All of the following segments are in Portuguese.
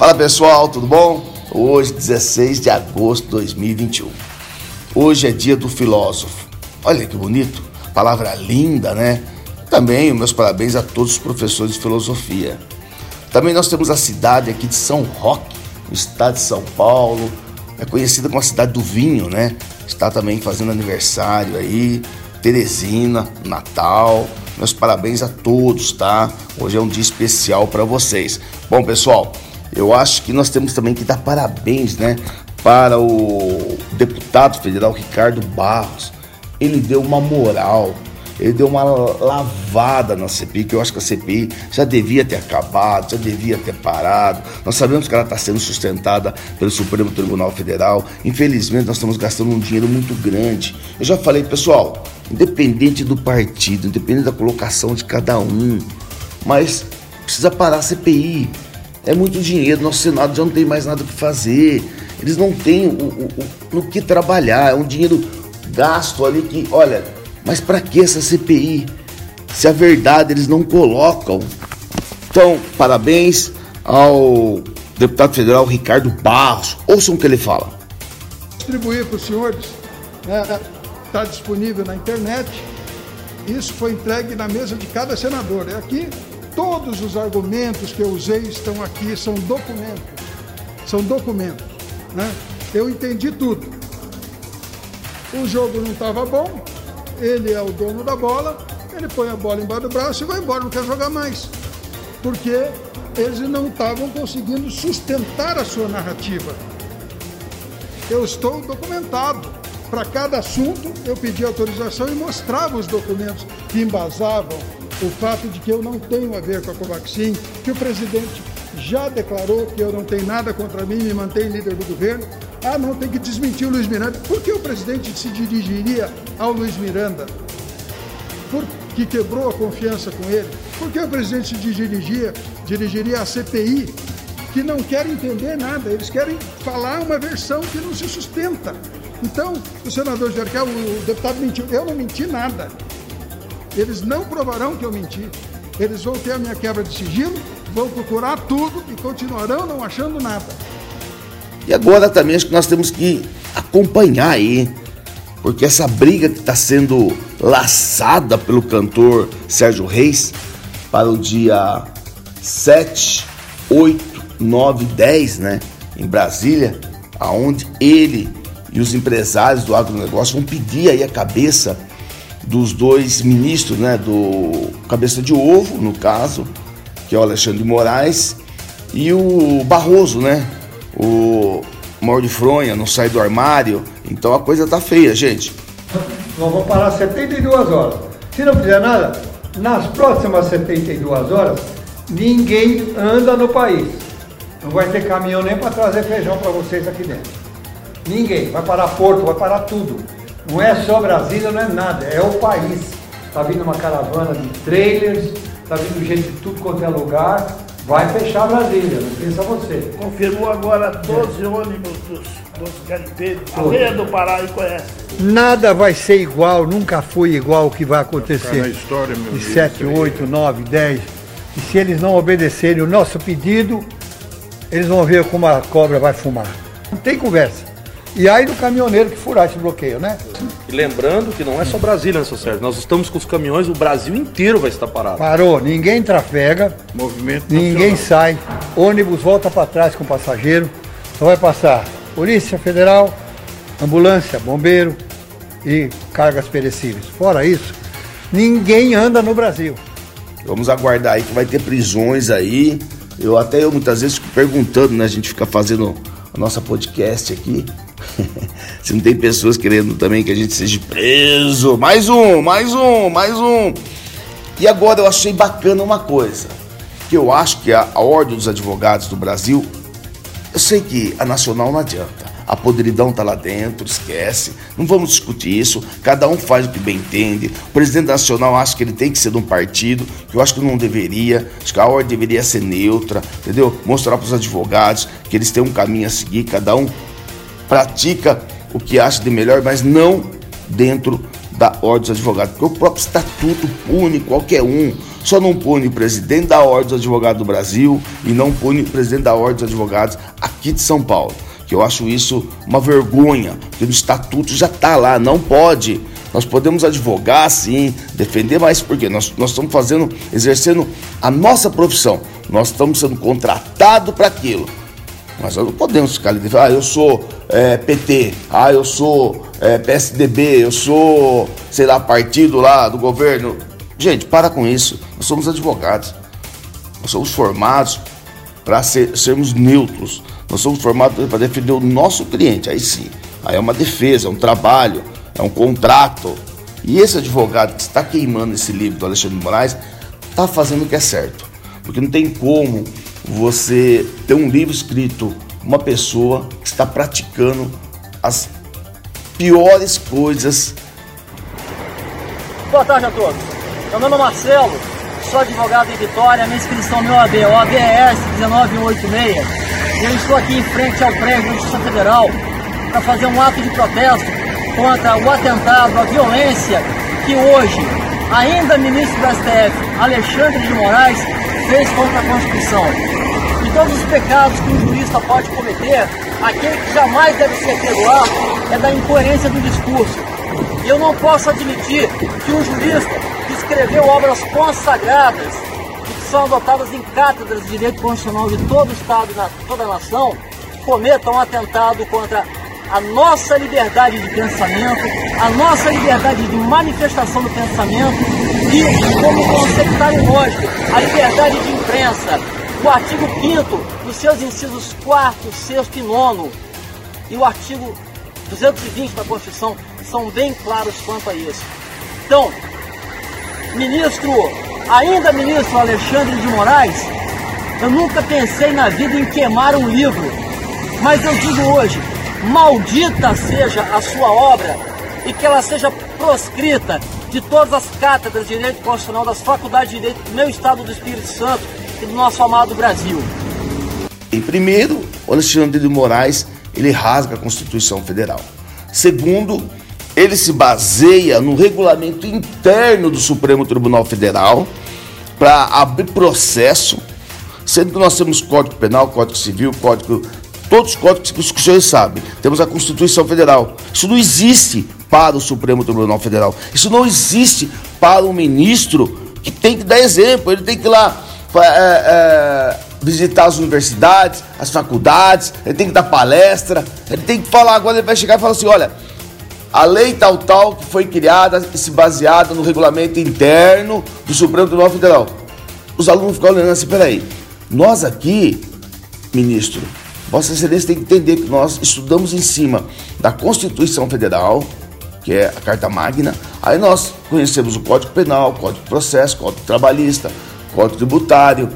Fala pessoal, tudo bom? Hoje, 16 de agosto de 2021. Hoje é dia do filósofo. Olha que bonito, palavra linda, né? Também meus parabéns a todos os professores de filosofia. Também nós temos a cidade aqui de São Roque, no estado de São Paulo. É conhecida como a cidade do vinho, né? Está também fazendo aniversário aí. Teresina, Natal. Meus parabéns a todos, tá? Hoje é um dia especial para vocês. Bom, pessoal, eu acho que nós temos também que dar parabéns, né, para o deputado federal Ricardo Barros. Ele deu uma moral, ele deu uma lavada na CPI, que eu acho que a CPI já devia ter acabado, já devia ter parado. Nós sabemos que ela está sendo sustentada pelo Supremo Tribunal Federal. Infelizmente, nós estamos gastando um dinheiro muito grande. Eu já falei, pessoal, independente do partido, independente da colocação de cada um, mas precisa parar a CPI é muito dinheiro, nosso Senado já não tem mais nada o que fazer. Eles não têm o, o, o no que trabalhar. É um dinheiro gasto ali que, olha, mas para que essa CPI? Se a verdade eles não colocam. Então, parabéns ao deputado federal Ricardo Barros. Ouçam o que ele fala. Distribuir para os senhores, está né, tá disponível na internet. Isso foi entregue na mesa de cada senador. É aqui Todos os argumentos que eu usei estão aqui, são documentos. São documentos. Né? Eu entendi tudo. O jogo não estava bom, ele é o dono da bola, ele põe a bola embaixo do braço e vai embora, não quer jogar mais. Porque eles não estavam conseguindo sustentar a sua narrativa. Eu estou documentado. Para cada assunto, eu pedi autorização e mostrava os documentos que embasavam o fato de que eu não tenho a ver com a Covaxin, que o presidente já declarou que eu não tenho nada contra mim, me mantém líder do governo. Ah, não, tem que desmentir o Luiz Miranda. Por que o presidente se dirigiria ao Luiz Miranda? Porque quebrou a confiança com ele? Por que o presidente se dirigia, dirigiria à CPI, que não quer entender nada? Eles querem falar uma versão que não se sustenta. Então, o senador Jerkel, o deputado mentiu. Eu não menti nada. Eles não provarão que eu menti. Eles vão ter a minha quebra de sigilo, vão procurar tudo e continuarão não achando nada. E agora também acho que nós temos que acompanhar aí, porque essa briga que está sendo laçada pelo cantor Sérgio Reis para o dia 7, 8, 9, 10, né, em Brasília, aonde ele e os empresários do agronegócio vão pedir aí a cabeça dos dois ministros, né, do Cabeça de Ovo, no caso, que é o Alexandre de Moraes, e o Barroso, né, o Mauro de Fronha, não sai do armário, então a coisa tá feia, gente. Nós vamos parar 72 horas. Se não fizer nada, nas próximas 72 horas, ninguém anda no país. Não vai ter caminhão nem para trazer feijão para vocês aqui dentro. Ninguém. Vai parar porto, vai parar tudo. Não é só Brasília, não é nada, é o país. Está vindo uma caravana de trailers, está vindo gente de tudo quanto é lugar. Vai fechar Brasília, não pensa você. Confirmou agora 12 é. ônibus dos, dos garimpeiros. A do Pará e conhece. Nada vai ser igual, nunca foi igual o que vai acontecer. Na história, meu de 7, 8, 9, 10. E se eles não obedecerem o nosso pedido, eles vão ver como a cobra vai fumar. Não tem conversa. E aí do caminhoneiro que furar esse bloqueio, né? E lembrando que não é só Brasília, né, Sérgio? Nós estamos com os caminhões, o Brasil inteiro vai estar parado. Parou, ninguém trafega, Movimento ninguém sai, ônibus volta para trás com passageiro, só vai passar Polícia Federal, ambulância, bombeiro e cargas perecíveis. Fora isso, ninguém anda no Brasil. Vamos aguardar aí que vai ter prisões aí. Eu até eu muitas vezes fico perguntando, né? A gente fica fazendo a nossa podcast aqui. Se não tem pessoas querendo também que a gente seja preso. Mais um, mais um, mais um. E agora eu achei bacana uma coisa. Que eu acho que a, a Ordem dos Advogados do Brasil, eu sei que a nacional não adianta. A podridão tá lá dentro, esquece. Não vamos discutir isso. Cada um faz o que bem entende. O presidente nacional acha que ele tem que ser de um partido, que eu acho que não deveria. Acho que a ordem deveria ser neutra, entendeu? Mostrar para os advogados que eles têm um caminho a seguir, cada um pratica o que acha de melhor, mas não dentro da ordem dos advogados, porque o próprio estatuto pune qualquer um. só não pune o presidente da Ordem dos Advogados do Brasil e não pune o presidente da Ordem dos Advogados aqui de São Paulo. Que eu acho isso uma vergonha, porque no estatuto já está lá, não pode. Nós podemos advogar sim, defender, mas por quê? Nós, nós estamos fazendo, exercendo a nossa profissão. Nós estamos sendo contratados para aquilo. Mas nós não podemos ficar ali, ah, eu sou é, PT, ah, eu sou é, PSDB, eu sou, sei lá, partido lá do governo. Gente, para com isso. Nós somos advogados. Nós somos formados para ser, sermos neutros. Nós somos formados para defender o nosso cliente. Aí sim. Aí é uma defesa, é um trabalho, é um contrato. E esse advogado que está queimando esse livro do Alexandre de Moraes está fazendo o que é certo. Porque não tem como você ter um livro escrito uma pessoa que está praticando as piores coisas. Boa tarde a todos. Meu nome é Marcelo, sou advogado em Vitória, minha inscrição é meu OAB, OABS 1986. E eu estou aqui em frente ao prédio da Justiça Federal para fazer um ato de protesto contra o atentado, a violência que hoje, ainda ministro do STF, Alexandre de Moraes, fez contra a Constituição. De todos os pecados que um jurista pode cometer, aquele que jamais deve ser perdoado é da incoerência do discurso. E eu não posso admitir que um jurista que escreveu obras consagradas que são adotadas em cátedras de direito constitucional de todo o Estado e toda a nação, cometa um atentado contra a nossa liberdade de pensamento, a nossa liberdade de manifestação do pensamento e, como conceptário lógico, a liberdade de imprensa. O artigo 5 nos seus incisos 4, 6 e 9 e o artigo 220 da Constituição são bem claros quanto a isso. Então, ministro, ainda ministro Alexandre de Moraes, eu nunca pensei na vida em queimar um livro, mas eu digo hoje, maldita seja a sua obra e que ela seja proscrita de todas as cátedras de direito constitucional das faculdades de direito do meu estado do Espírito Santo e do nosso amado Brasil. Em primeiro, o Alexandre de Moraes ele rasga a Constituição Federal. Segundo, ele se baseia no regulamento interno do Supremo Tribunal Federal para abrir processo, sendo que nós temos Código Penal, Código Civil, Código todos os códigos que os senhores sabem. Temos a Constituição Federal. Isso não existe para o Supremo Tribunal Federal. Isso não existe para o ministro que tem que dar exemplo. Ele tem que ir lá é, é, visitar as universidades, as faculdades, ele tem que dar palestra, ele tem que falar. Agora ele vai chegar e falar assim: olha, a lei tal, tal, que foi criada e se baseada no regulamento interno do Supremo Tribunal Federal. Os alunos ficam olhando assim: peraí, nós aqui, ministro, Vossa Excelência tem que entender que nós estudamos em cima da Constituição Federal, que é a Carta Magna, aí nós conhecemos o Código Penal, Código de Processo, Código Trabalhista, Código Tributário,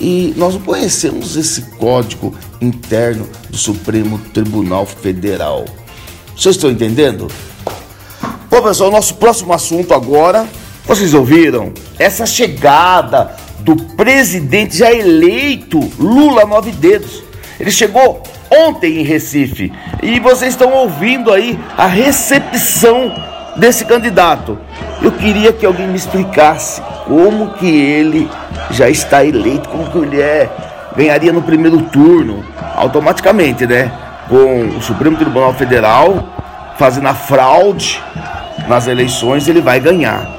e nós não conhecemos esse código interno do Supremo Tribunal Federal. Vocês estão entendendo? Bom, pessoal, nosso próximo assunto agora. Vocês ouviram? Essa chegada do presidente já eleito Lula Nove Dedos ele chegou ontem em Recife e vocês estão ouvindo aí a recepção desse candidato. Eu queria que alguém me explicasse como que ele já está eleito, como que ele é, ganharia no primeiro turno, automaticamente, né? Com o Supremo Tribunal Federal fazendo a fraude nas eleições, ele vai ganhar.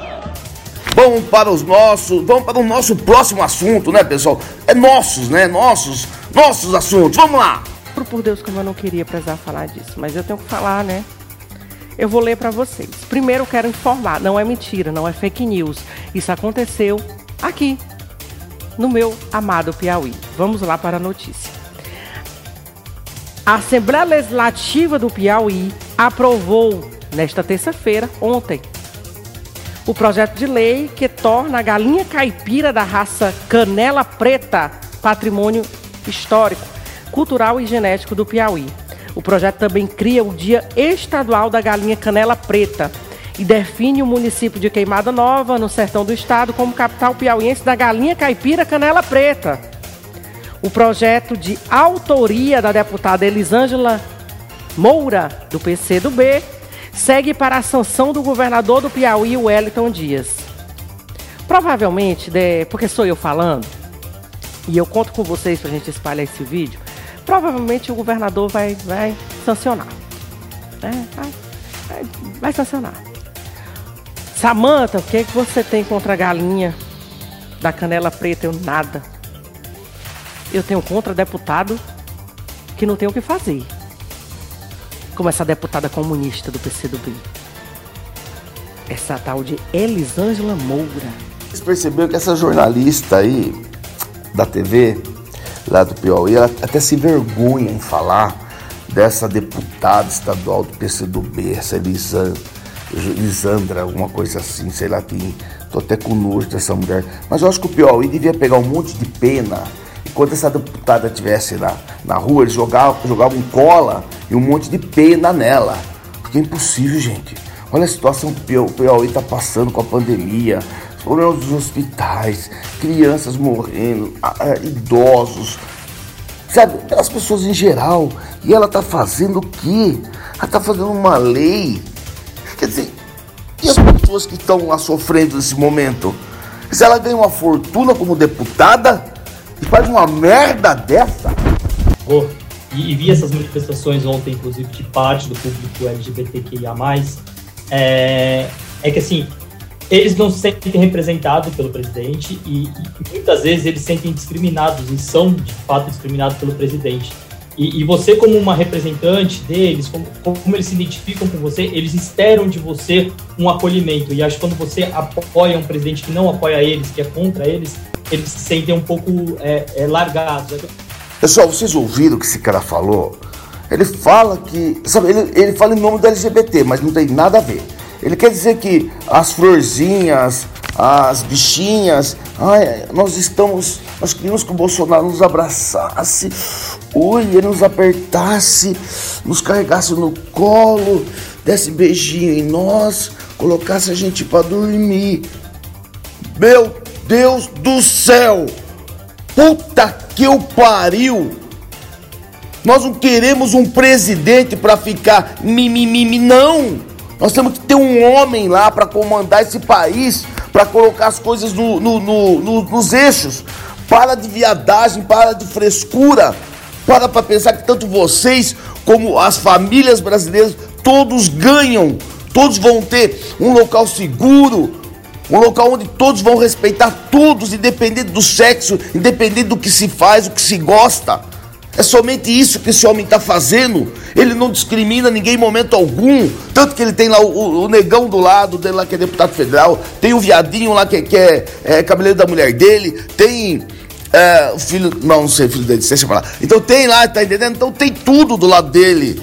Vamos para os nossos, vamos para o nosso próximo assunto, né, pessoal? É nossos, né? Nossos nossos assuntos. Vamos lá! Por Deus, como eu não queria precisar falar disso, mas eu tenho que falar, né? Eu vou ler para vocês. Primeiro, quero informar: não é mentira, não é fake news. Isso aconteceu aqui, no meu amado Piauí. Vamos lá para a notícia. A Assembleia Legislativa do Piauí aprovou, nesta terça-feira, ontem, o projeto de lei que torna a galinha caipira da raça canela preta patrimônio histórico, cultural e genético do Piauí. O projeto também cria o Dia Estadual da Galinha Canela Preta e define o município de Queimada Nova, no sertão do estado, como capital piauiense da galinha caipira Canela Preta. O projeto de autoria da deputada Elisângela Moura, do PCdoB, segue para a sanção do governador do Piauí, Wellington Dias. Provavelmente, né, porque sou eu falando, e eu conto com vocês pra gente espalhar esse vídeo, provavelmente o governador vai, vai sancionar. Né? Vai, vai, vai sancionar. Samanta, o que, que você tem contra a galinha da canela preta? Eu nada. Eu tenho contra deputado que não tem o que fazer. Como essa deputada comunista do PCdoB. Essa tal de Elisângela Moura. Vocês perceberam que essa jornalista aí da TV, lá do Piauí, ela até se vergonha em falar dessa deputada estadual do PCdoB, essa Elisângela. Lisandra, alguma coisa assim, sei lá quem. Tô até com nojo dessa mulher. Mas eu acho que o Piauí devia pegar um monte de pena. Enquanto essa deputada estivesse na, na rua, eles jogavam, jogavam cola e um monte de pena nela. Porque é impossível, gente. Olha a situação que o Piauí está passando com a pandemia, problemas dos hospitais, crianças morrendo, idosos, sabe? As pessoas em geral. E ela está fazendo o quê? Ela está fazendo uma lei Quer dizer, e as pessoas que estão lá sofrendo nesse momento? Se ela ganha uma fortuna como deputada e faz uma merda dessa? Oh, e, e, vi essas manifestações ontem, inclusive, de parte do público LGBTQIA. É, é que assim, eles não se sentem representados pelo presidente e, e, muitas vezes eles se sentem discriminados e são de fato discriminados pelo presidente. E, e, você, como uma representante deles, como, como, eles se identificam com você, eles esperam de você um acolhimento. E acho que quando você apoia um presidente que não apoia eles, que é contra eles, eles se sentem um pouco é, é, largados. Pessoal, vocês ouviram o que esse cara falou? Ele fala que. Sabe, ele, ele fala em nome do LGBT, mas não tem nada a ver. Ele quer dizer que as florzinhas, as bichinhas, ai, nós estamos, nós queríamos que o Bolsonaro nos abraçasse, ui, ele nos apertasse, nos carregasse no colo, desse beijinho em nós, colocasse a gente para dormir. Meu Deus do céu! Puta que o pariu! Nós não queremos um presidente para ficar mimimi, não! Nós temos que ter um homem lá para comandar esse país, para colocar as coisas no, no, no, nos eixos. Para de viadagem, para de frescura. Para para pensar que tanto vocês como as famílias brasileiras todos ganham. Todos vão ter um local seguro, um local onde todos vão respeitar todos, independente do sexo, independente do que se faz, o que se gosta. É somente isso que esse homem está fazendo. Ele não discrimina ninguém em momento algum. Tanto que ele tem lá o, o, negão do lado dele lá que é deputado federal, tem o viadinho lá que, que é, é cabeleiro da mulher dele, tem é, filho. Não, não sei, filho dele, deixa eu falar. Então tem lá, tá entendendo? Então tem tudo do lado dele.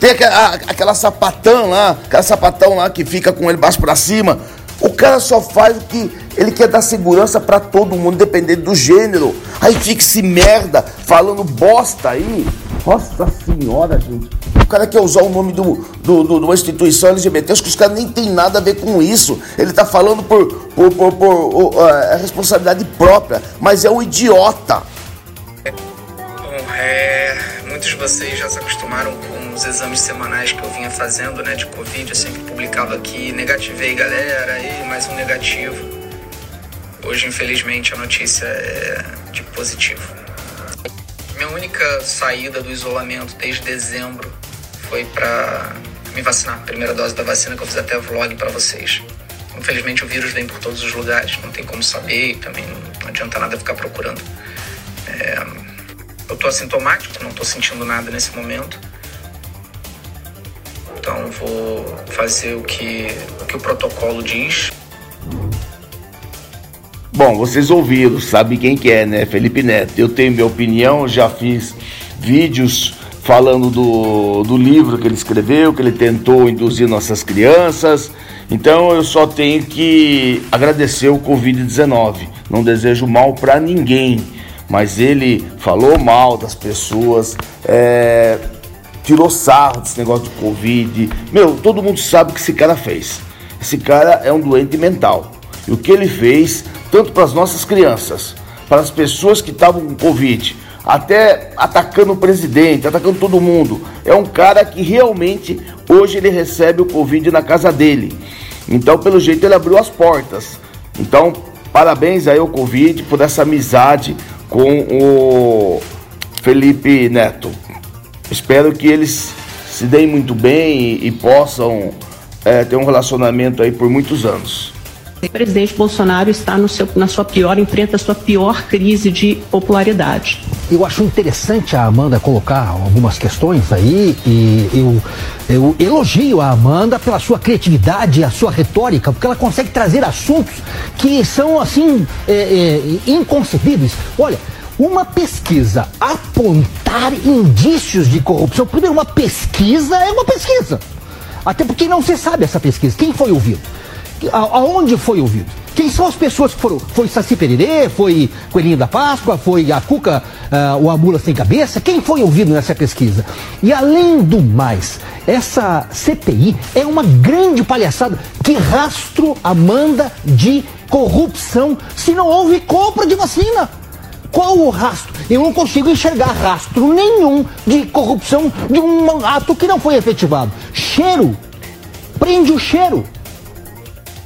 Tem aquela, aquela sapatão lá, aquela sapatão lá que fica com ele baixo para cima. O cara só faz o que ele quer dar segurança para todo mundo, independente do gênero. Aí fica esse merda falando bosta aí. Nossa senhora, gente. O cara quer usar o nome do, do, do, de uma instituição LGBT, acho que os caras nem tem nada a ver com isso. Ele tá falando por, por, por, por uh, responsabilidade própria, mas é um idiota. Bom, é, muitos de vocês já se acostumaram com os exames semanais que eu vinha fazendo, né, de Covid. Eu sempre publicava aqui, negativei galera, aí mais um negativo. Hoje, infelizmente, a notícia é de positivo. Minha única saída do isolamento desde dezembro foi para me vacinar. Primeira dose da vacina que eu fiz até vlog para vocês. Infelizmente, o vírus vem por todos os lugares, não tem como saber e também não adianta nada ficar procurando. É... eu tô assintomático, não tô sentindo nada nesse momento. Então, vou fazer o que, o que o protocolo diz. Bom, vocês ouviram, sabe quem que é, né? Felipe Neto. Eu tenho minha opinião, já fiz vídeos falando do, do livro que ele escreveu, que ele tentou induzir nossas crianças. Então eu só tenho que agradecer o Covid-19. Não desejo mal para ninguém, mas ele falou mal das pessoas, é, tirou sarro desse negócio de Covid. Meu, todo mundo sabe o que esse cara fez. Esse cara é um doente mental. E o que ele fez tanto para as nossas crianças, para as pessoas que estavam com Covid, até atacando o presidente, atacando todo mundo. É um cara que realmente hoje ele recebe o Covid na casa dele. Então, pelo jeito, ele abriu as portas. Então, parabéns aí ao Covid por essa amizade com o Felipe Neto. Espero que eles se deem muito bem e, e possam é, ter um relacionamento aí por muitos anos. O presidente Bolsonaro está no seu, na sua pior, enfrenta a sua pior crise de popularidade. Eu acho interessante a Amanda colocar algumas questões aí e eu, eu elogio a Amanda pela sua criatividade, a sua retórica, porque ela consegue trazer assuntos que são assim é, é, inconcebíveis. Olha, uma pesquisa apontar indícios de corrupção. Primeiro, uma pesquisa é uma pesquisa. Até porque não se sabe essa pesquisa. Quem foi ouvido? Aonde foi ouvido? Quem são as pessoas que foram? Foi Saci Pererê? Foi Coelhinho da Páscoa? Foi a Cuca uh, ou a Mula Sem Cabeça? Quem foi ouvido nessa pesquisa? E além do mais, essa CPI é uma grande palhaçada. Que rastro Amanda de corrupção se não houve compra de vacina? Qual o rastro? Eu não consigo enxergar rastro nenhum de corrupção de um ato que não foi efetivado. Cheiro. Prende o cheiro.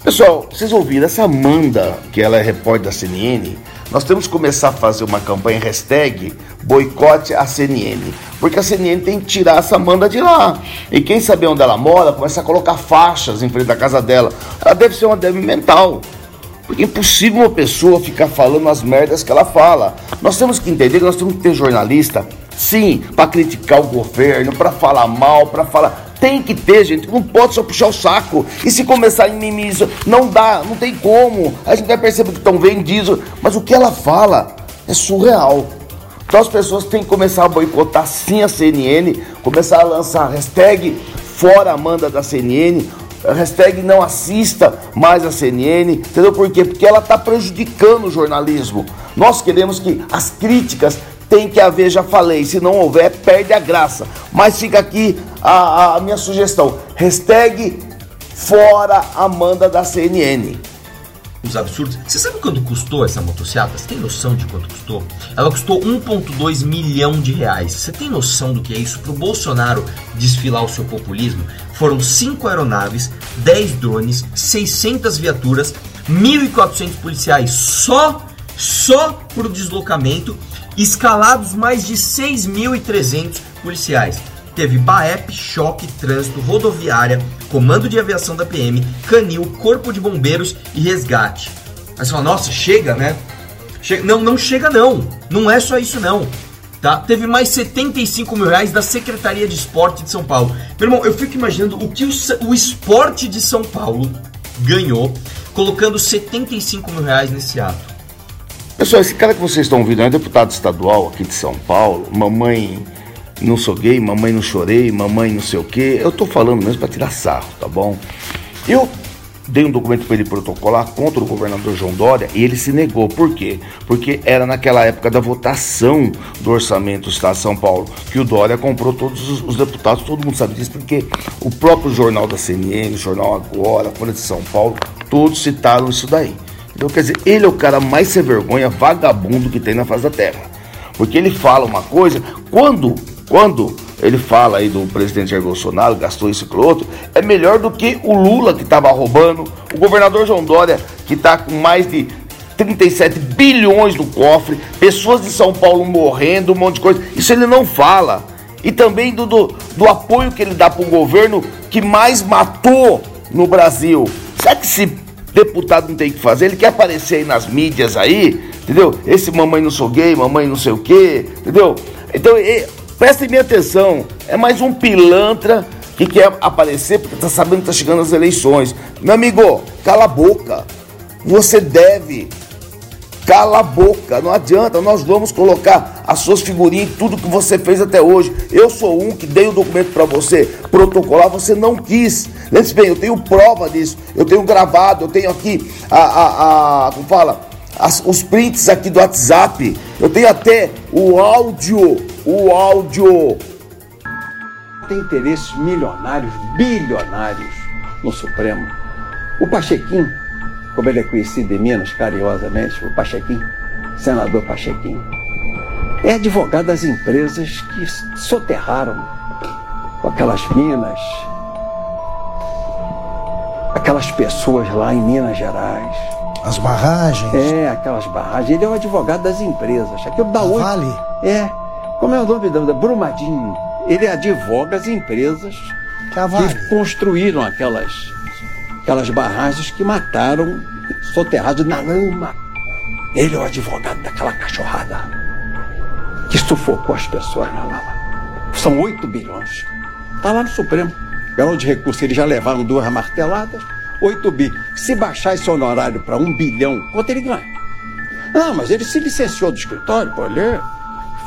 Pessoal, vocês ouviram essa Amanda, que ela é repórter da CNN, nós temos que começar a fazer uma campanha hashtag boicote a CNN. Porque a CNN tem que tirar essa Amanda de lá. E quem sabe onde ela mora, começa a colocar faixas em frente da casa dela. Ela deve ser uma débil mental. Porque é impossível uma pessoa ficar falando as merdas que ela fala. Nós temos que entender que nós temos que ter jornalista, sim, para criticar o governo, para falar mal, para falar. Tem que ter, gente. Não pode só puxar o saco. E se começar em mimimi, não dá, não tem como. A gente vai perceber que estão vendidos. Mas o que ela fala é surreal. Então as pessoas têm que começar a boicotar sim a CNN, começar a lançar hashtag fora Amanda da CNN, hashtag não assista mais a CNN, entendeu por quê? Porque ela está prejudicando o jornalismo. Nós queremos que as críticas tem que haver, já falei, se não houver, perde a graça. Mas fica aqui a, a minha sugestão, hashtag fora Amanda da CNN os absurdos. Você sabe quanto custou essa motocicleta? Você tem noção de quanto custou? Ela custou 1,2 milhão de reais. Você tem noção do que é isso? Para o Bolsonaro desfilar o seu populismo, foram 5 aeronaves, 10 drones, 600 viaturas, 1.400 policiais só, só por deslocamento, escalados mais de 6.300 policiais teve BAEP, choque, trânsito, rodoviária, comando de aviação da PM, canil, corpo de bombeiros e resgate. Aí você fala, nossa, chega, né? Chega. Não, não chega não. Não é só isso não. Tá? Teve mais 75 mil reais da Secretaria de Esporte de São Paulo. Meu irmão, eu fico imaginando o que o, o esporte de São Paulo ganhou colocando 75 mil reais nesse ato. Pessoal, esse cara que vocês estão ouvindo é deputado estadual aqui de São Paulo, mamãe não sou gay, mamãe não chorei, mamãe não sei o quê. Eu tô falando mesmo para tirar sarro, tá bom? Eu dei um documento para ele protocolar contra o governador João Dória e ele se negou. Por quê? Porque era naquela época da votação do orçamento do Estado de São Paulo que o Dória comprou todos os, deputados, todo mundo sabe disso, porque o próprio jornal da CNN, o jornal Agora, a Folha de São Paulo, todos citaram isso daí. Então, quer dizer, ele é o cara mais sem vergonha, vagabundo que tem na face da terra. Porque ele fala uma coisa, quando quando ele fala aí do presidente Jair Bolsonaro, gastou isso e outro, é melhor do que o Lula que estava roubando, o governador João Dória que está com mais de 37 bilhões no cofre, pessoas de São Paulo morrendo, um monte de coisa. Isso ele não fala. E também do, do, do apoio que ele dá para um governo que mais matou no Brasil. Sabe que esse deputado não tem que fazer? Ele quer aparecer aí nas mídias aí, entendeu? Esse mamãe não sou gay, mamãe não sei o quê, entendeu? Então, Prestem minha atenção, é mais um pilantra que quer aparecer porque está sabendo que está chegando as eleições. Meu amigo, cala a boca. Você deve. Cala a boca, não adianta, nós vamos colocar as suas figurinhas, tudo que você fez até hoje. Eu sou um que dei o documento para você protocolar, você não quis. Lembre-se bem, eu tenho prova disso, eu tenho gravado, eu tenho aqui a, a, a como fala, as, os prints aqui do WhatsApp, eu tenho até o áudio, o áudio. Tem interesses milionários, bilionários no Supremo. O Pachequim, como ele é conhecido em Minas carinhosamente, o Pachequim, senador Pachequim, é advogado das empresas que soterraram com aquelas minas, aquelas pessoas lá em Minas Gerais As barragens. É, aquelas barragens. Ele é o advogado das empresas. Aquilo dá oito. Vale? É. Como é o nome da Brumadinho? Ele advoga as empresas que, vale. que construíram aquelas, aquelas barragens que mataram soterrados na lama. Ele é o advogado daquela cachorrada que sufocou as pessoas na lama. São 8 bilhões. Está lá no Supremo. Galão de recurso, eles já levaram duas marteladas, 8 bi. Se baixar esse honorário para 1 bilhão, quanto ele ganha? Não, mas ele se licenciou do escritório, pô, ele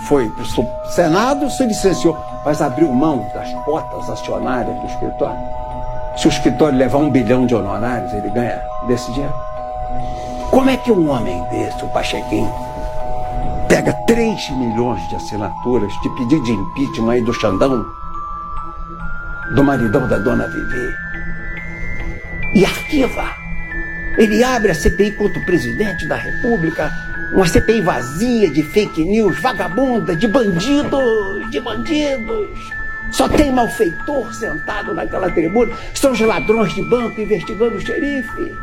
foi para o Senado, se licenciou, mas abriu mão das cotas acionárias do escritório. Se o escritório levar um bilhão de honorários, ele ganha desse dinheiro. Como é que um homem desse, o Pachequim, pega 3 milhões de assinaturas de pedido de impeachment aí do Xandão, do maridão da dona Vivi, e arquiva? Ele abre a CPI contra o presidente da República, uma CPI vazia de fake news, vagabunda, de bandidos, de bandidos. Só tem malfeitor sentado naquela tribuna. São os ladrões de banco investigando o xerife.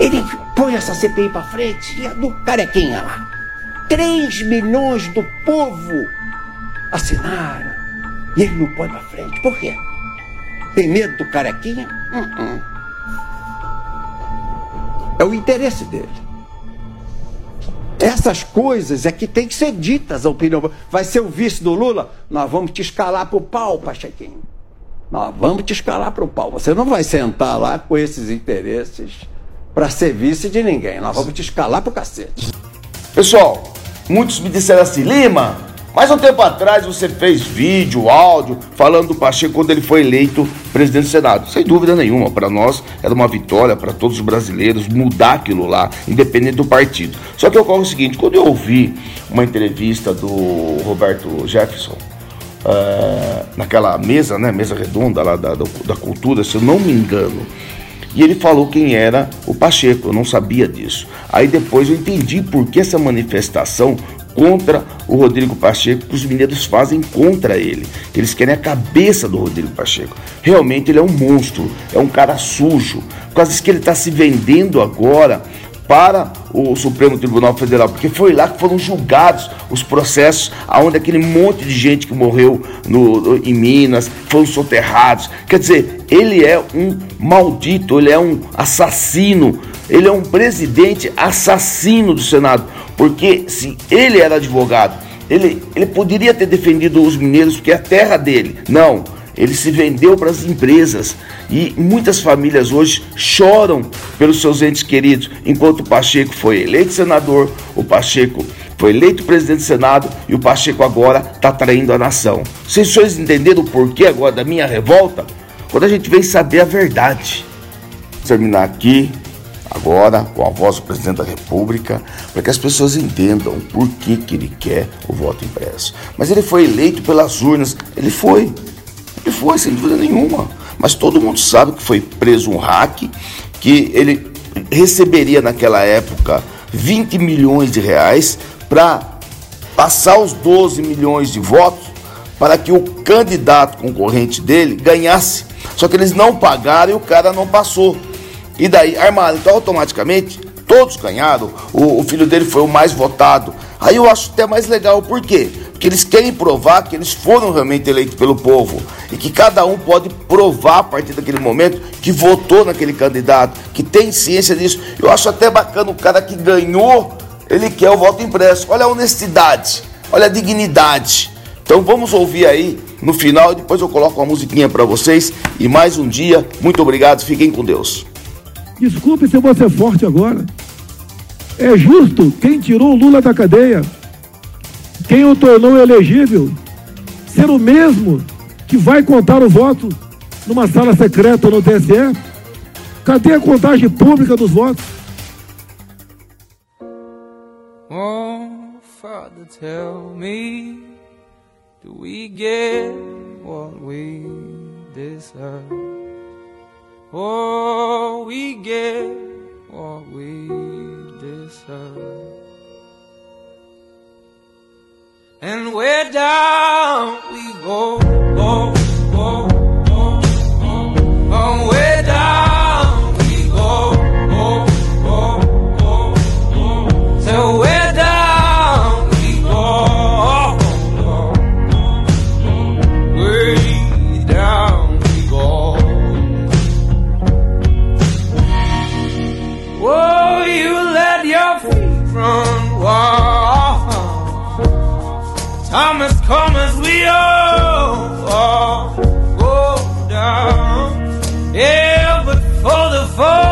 Ele põe essa CPI para frente e a do carequinha lá. 3 milhões do povo assinaram. E ele não põe para frente. Por quê? Tem medo do carequinha? Uh -uh. É o interesse dele. Essas coisas é que tem que ser ditas a opinião. Vai ser o vice do Lula? Nós vamos te escalar para o pau, Pachequinho. Nós vamos te escalar para o pau. Você não vai sentar lá com esses interesses para ser vice de ninguém. Nós vamos te escalar pro cacete. Pessoal, muitos me disseram assim, Lima, mais um tempo atrás você fez vídeo, áudio, falando do Pacheco quando ele foi eleito presidente do Senado. Sem dúvida nenhuma, para nós era uma vitória para todos os brasileiros mudar aquilo lá, independente do partido. Só que ocorre o seguinte: quando eu ouvi uma entrevista do Roberto Jefferson, uh, naquela mesa, né, mesa redonda lá da, da cultura, se eu não me engano, e ele falou quem era o Pacheco, eu não sabia disso. Aí depois eu entendi por que essa manifestação contra o Rodrigo Pacheco, que os mineiros fazem contra ele. Eles querem a cabeça do Rodrigo Pacheco. Realmente ele é um monstro, é um cara sujo. Por causa disso que ele está se vendendo agora para o Supremo Tribunal Federal, porque foi lá que foram julgados os processos aonde aquele monte de gente que morreu no, em Minas foram soterrados. Quer dizer, ele é um maldito, ele é um assassino, ele é um presidente assassino do Senado, porque se ele era advogado, ele, ele poderia ter defendido os mineiros porque é a terra dele. Não ele se vendeu para as empresas e muitas famílias hoje choram pelos seus entes queridos, enquanto o Pacheco foi eleito senador, o Pacheco foi eleito presidente do Senado e o Pacheco agora está traindo a nação. Vocês, vocês entenderam o porquê agora da minha revolta? Quando a gente vem saber a verdade. Vou terminar aqui agora com a voz do presidente da República, para que as pessoas entendam por que, que ele quer o voto impresso. Mas ele foi eleito pelas urnas, ele foi. E foi, sem dúvida nenhuma. Mas todo mundo sabe que foi preso um hack, que ele receberia naquela época 20 milhões de reais para passar os 12 milhões de votos para que o candidato concorrente dele ganhasse. Só que eles não pagaram e o cara não passou. E daí armaram. Então, automaticamente, todos ganharam. O, o filho dele foi o mais votado. Aí eu acho até mais legal, por quê? Porque eles querem provar que eles foram realmente eleitos pelo povo e que cada um pode provar a partir daquele momento que votou naquele candidato, que tem ciência disso. Eu acho até bacana o cara que ganhou, ele quer o voto impresso. Olha a honestidade, olha a dignidade. Então vamos ouvir aí no final e depois eu coloco uma musiquinha para vocês. E mais um dia, muito obrigado, fiquem com Deus. Desculpe se eu vou ser forte agora. É justo quem tirou o Lula da cadeia, quem o tornou elegível, ser o mesmo que vai contar o voto numa sala secreta no TSE? Cadê a contagem pública dos votos? Oh, Father, tell me, do we get what we deserve? Oh, we get what we deserve. And where down we go, go. Oh, go, go, Time has come as we all, all go down. Yeah, but for the fall,